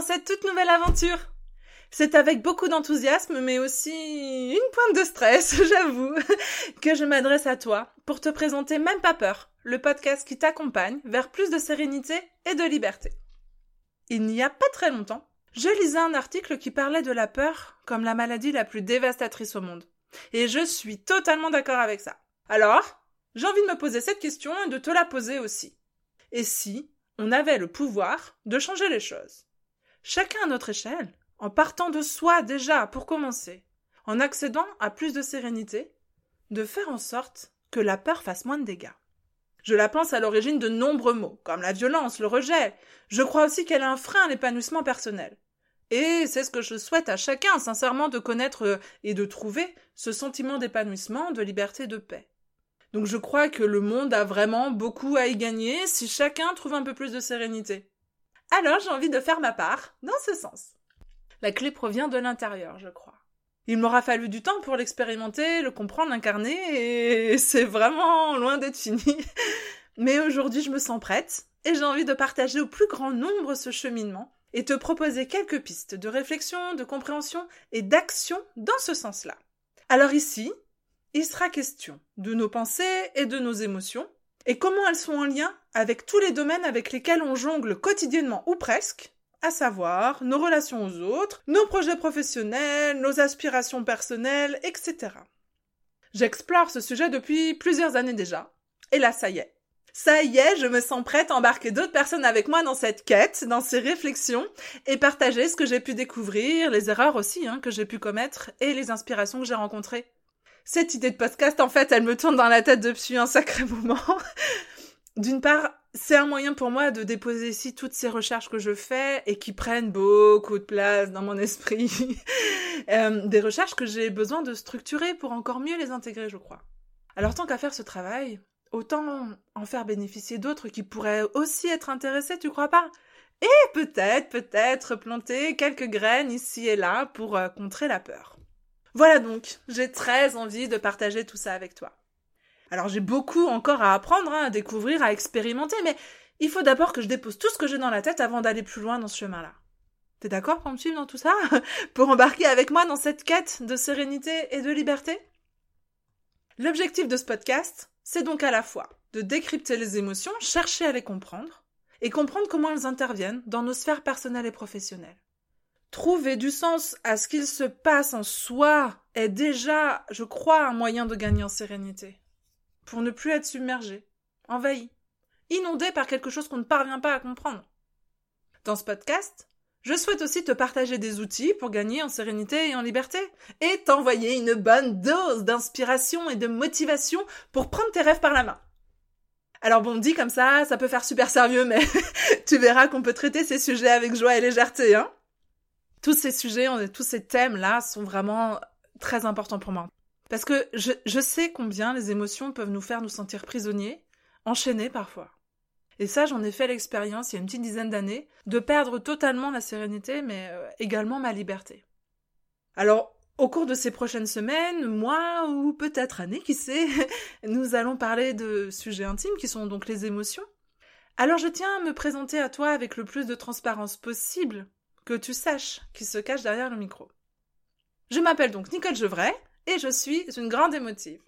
cette toute nouvelle aventure. C'est avec beaucoup d'enthousiasme, mais aussi une pointe de stress, j'avoue, que je m'adresse à toi pour te présenter Même pas peur, le podcast qui t'accompagne vers plus de sérénité et de liberté. Il n'y a pas très longtemps, je lisais un article qui parlait de la peur comme la maladie la plus dévastatrice au monde. Et je suis totalement d'accord avec ça. Alors, j'ai envie de me poser cette question et de te la poser aussi. Et si on avait le pouvoir de changer les choses? Chacun à notre échelle, en partant de soi déjà pour commencer, en accédant à plus de sérénité, de faire en sorte que la peur fasse moins de dégâts. Je la pense à l'origine de nombreux mots, comme la violence, le rejet. Je crois aussi qu'elle est un frein à l'épanouissement personnel. Et c'est ce que je souhaite à chacun, sincèrement, de connaître et de trouver ce sentiment d'épanouissement, de liberté, de paix. Donc je crois que le monde a vraiment beaucoup à y gagner si chacun trouve un peu plus de sérénité. Alors j'ai envie de faire ma part dans ce sens. La clé provient de l'intérieur, je crois. Il m'aura fallu du temps pour l'expérimenter, le comprendre, l'incarner, et c'est vraiment loin d'être fini. Mais aujourd'hui je me sens prête, et j'ai envie de partager au plus grand nombre ce cheminement, et te proposer quelques pistes de réflexion, de compréhension et d'action dans ce sens-là. Alors ici, il sera question de nos pensées et de nos émotions, et comment elles sont en lien avec tous les domaines avec lesquels on jongle quotidiennement ou presque, à savoir nos relations aux autres, nos projets professionnels, nos aspirations personnelles, etc. J'explore ce sujet depuis plusieurs années déjà, et là ça y est. Ça y est, je me sens prête à embarquer d'autres personnes avec moi dans cette quête, dans ces réflexions, et partager ce que j'ai pu découvrir, les erreurs aussi hein, que j'ai pu commettre, et les inspirations que j'ai rencontrées cette idée de podcast, en fait, elle me tourne dans la tête depuis un sacré moment. D'une part, c'est un moyen pour moi de déposer ici toutes ces recherches que je fais et qui prennent beaucoup de place dans mon esprit. Euh, des recherches que j'ai besoin de structurer pour encore mieux les intégrer, je crois. Alors tant qu'à faire ce travail, autant en faire bénéficier d'autres qui pourraient aussi être intéressés, tu crois pas? Et peut-être, peut-être planter quelques graines ici et là pour euh, contrer la peur. Voilà donc, j'ai très envie de partager tout ça avec toi. Alors j'ai beaucoup encore à apprendre, hein, à découvrir, à expérimenter, mais il faut d'abord que je dépose tout ce que j'ai dans la tête avant d'aller plus loin dans ce chemin-là. T'es d'accord pour me suivre dans tout ça? Pour embarquer avec moi dans cette quête de sérénité et de liberté? L'objectif de ce podcast, c'est donc à la fois de décrypter les émotions, chercher à les comprendre, et comprendre comment elles interviennent dans nos sphères personnelles et professionnelles. Trouver du sens à ce qu'il se passe en soi est déjà, je crois, un moyen de gagner en sérénité. Pour ne plus être submergé, envahi, inondé par quelque chose qu'on ne parvient pas à comprendre. Dans ce podcast, je souhaite aussi te partager des outils pour gagner en sérénité et en liberté, et t'envoyer une bonne dose d'inspiration et de motivation pour prendre tes rêves par la main. Alors bon, dit comme ça, ça peut faire super sérieux, mais tu verras qu'on peut traiter ces sujets avec joie et légèreté, hein tous ces sujets, tous ces thèmes-là sont vraiment très importants pour moi. Parce que je, sais combien les émotions peuvent nous faire nous sentir prisonniers, enchaînés parfois. Et ça, j'en ai fait l'expérience il y a une petite dizaine d'années, de perdre totalement la sérénité, mais euh, également ma liberté. Alors, au cours de ces prochaines semaines, mois ou peut-être années, qui sait, nous allons parler de sujets intimes qui sont donc les émotions. Alors je tiens à me présenter à toi avec le plus de transparence possible que tu saches qui se cache derrière le micro. Je m'appelle donc Nicole Gevray et je suis une grande émotive.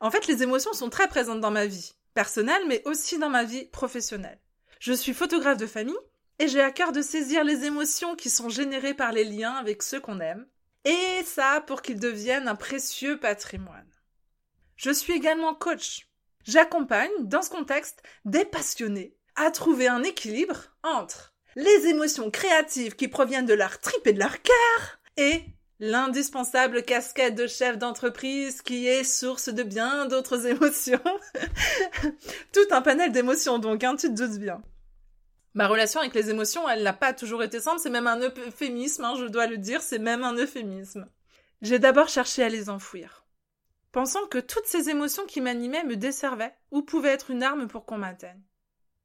En fait, les émotions sont très présentes dans ma vie personnelle, mais aussi dans ma vie professionnelle. Je suis photographe de famille et j'ai à cœur de saisir les émotions qui sont générées par les liens avec ceux qu'on aime, et ça pour qu'ils deviennent un précieux patrimoine. Je suis également coach. J'accompagne, dans ce contexte, des passionnés à trouver un équilibre entre les émotions créatives qui proviennent de leur trip et de leur cœur, et l'indispensable casquette de chef d'entreprise qui est source de bien d'autres émotions. Tout un panel d'émotions donc, hein, tu te doutes bien. Ma relation avec les émotions, elle n'a pas toujours été simple, c'est même un euphémisme, hein, je dois le dire, c'est même un euphémisme. J'ai d'abord cherché à les enfouir, pensant que toutes ces émotions qui m'animaient me desservaient ou pouvaient être une arme pour qu'on m'atteigne.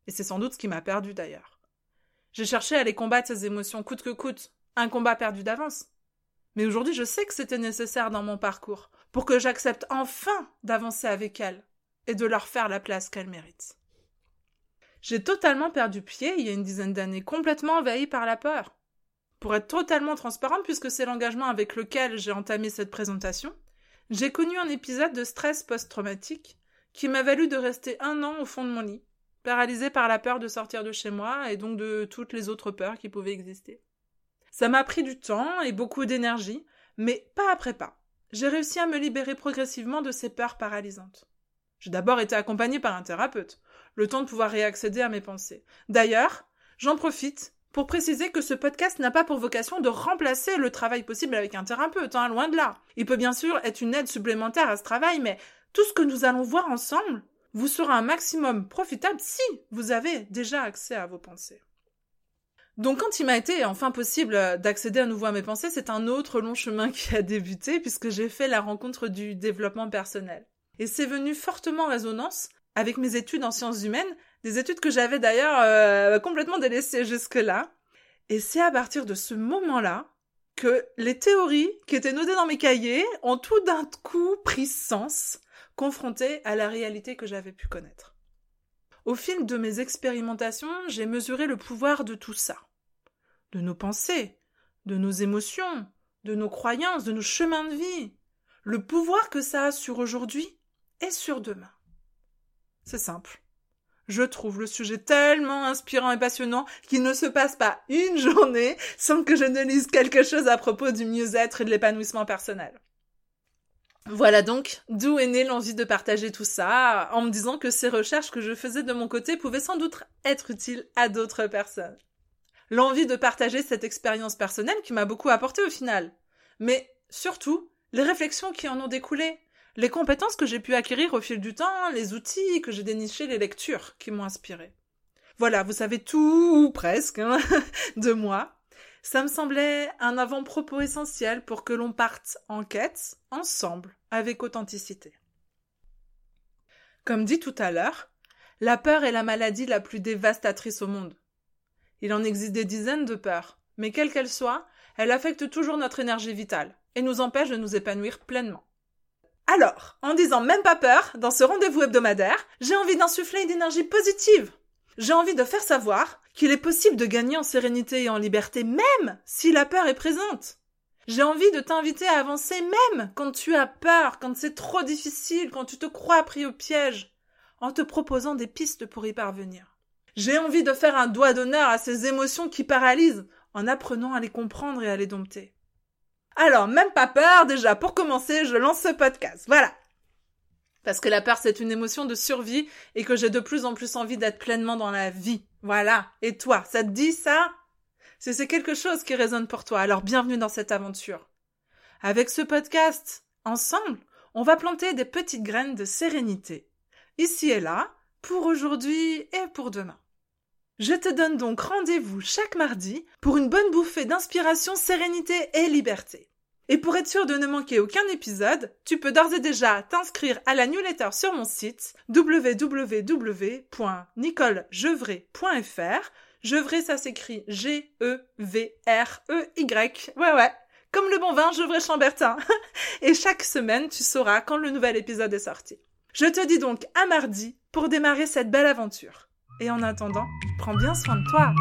Et c'est sans doute ce qui m'a perdu d'ailleurs. J'ai cherché à les combattre ces émotions coûte que coûte, un combat perdu d'avance. Mais aujourd'hui, je sais que c'était nécessaire dans mon parcours pour que j'accepte enfin d'avancer avec elles et de leur faire la place qu'elles méritent. J'ai totalement perdu pied il y a une dizaine d'années, complètement envahi par la peur. Pour être totalement transparent, puisque c'est l'engagement avec lequel j'ai entamé cette présentation, j'ai connu un épisode de stress post-traumatique qui m'a valu de rester un an au fond de mon lit, paralysé par la peur de sortir de chez moi et donc de toutes les autres peurs qui pouvaient exister. Ça m'a pris du temps et beaucoup d'énergie, mais pas après pas. J'ai réussi à me libérer progressivement de ces peurs paralysantes. J'ai d'abord été accompagnée par un thérapeute, le temps de pouvoir réaccéder à mes pensées. D'ailleurs, j'en profite pour préciser que ce podcast n'a pas pour vocation de remplacer le travail possible avec un thérapeute, hein, loin de là. Il peut bien sûr être une aide supplémentaire à ce travail, mais tout ce que nous allons voir ensemble vous sera un maximum profitable si vous avez déjà accès à vos pensées. Donc quand il m'a été enfin possible d'accéder à nouveau à mes pensées, c'est un autre long chemin qui a débuté puisque j'ai fait la rencontre du développement personnel. Et c'est venu fortement en résonance avec mes études en sciences humaines, des études que j'avais d'ailleurs euh, complètement délaissées jusque-là. Et c'est à partir de ce moment-là que les théories qui étaient notées dans mes cahiers ont tout d'un coup pris sens confrontée à la réalité que j'avais pu connaître. Au fil de mes expérimentations, j'ai mesuré le pouvoir de tout ça. De nos pensées, de nos émotions, de nos croyances, de nos chemins de vie. Le pouvoir que ça a sur aujourd'hui et sur demain. C'est simple. Je trouve le sujet tellement inspirant et passionnant qu'il ne se passe pas une journée sans que je ne lise quelque chose à propos du mieux-être et de l'épanouissement personnel. Voilà donc d'où est née l'envie de partager tout ça, en me disant que ces recherches que je faisais de mon côté pouvaient sans doute être utiles à d'autres personnes. L'envie de partager cette expérience personnelle qui m'a beaucoup apporté au final. Mais surtout, les réflexions qui en ont découlé, les compétences que j'ai pu acquérir au fil du temps, les outils que j'ai dénichés, les lectures qui m'ont inspiré. Voilà, vous savez tout, ou presque, hein, de moi. Ça me semblait un avant-propos essentiel pour que l'on parte en quête, ensemble, avec authenticité. Comme dit tout à l'heure, la peur est la maladie la plus dévastatrice au monde. Il en existe des dizaines de peurs, mais quelle qu'elle soit, elle affecte toujours notre énergie vitale et nous empêche de nous épanouir pleinement. Alors, en disant même pas peur, dans ce rendez-vous hebdomadaire, j'ai envie d'insuffler une énergie positive j'ai envie de faire savoir qu'il est possible de gagner en sérénité et en liberté même si la peur est présente. J'ai envie de t'inviter à avancer même quand tu as peur, quand c'est trop difficile, quand tu te crois pris au piège, en te proposant des pistes pour y parvenir. J'ai envie de faire un doigt d'honneur à ces émotions qui paralysent, en apprenant à les comprendre et à les dompter. Alors, même pas peur, déjà, pour commencer, je lance ce podcast. Voilà. Parce que la peur, c'est une émotion de survie et que j'ai de plus en plus envie d'être pleinement dans la vie. Voilà. Et toi, ça te dit ça? Si c'est quelque chose qui résonne pour toi, alors bienvenue dans cette aventure. Avec ce podcast, ensemble, on va planter des petites graines de sérénité. Ici et là, pour aujourd'hui et pour demain. Je te donne donc rendez-vous chaque mardi pour une bonne bouffée d'inspiration, sérénité et liberté. Et pour être sûr de ne manquer aucun épisode, tu peux d'ores et déjà t'inscrire à la newsletter sur mon site www.nicolejevray.fr. Gevray, ça s'écrit G-E-V-R-E-Y. Ouais, ouais. Comme le bon vin Gevray Chambertin. et chaque semaine, tu sauras quand le nouvel épisode est sorti. Je te dis donc à mardi pour démarrer cette belle aventure. Et en attendant, prends bien soin de toi.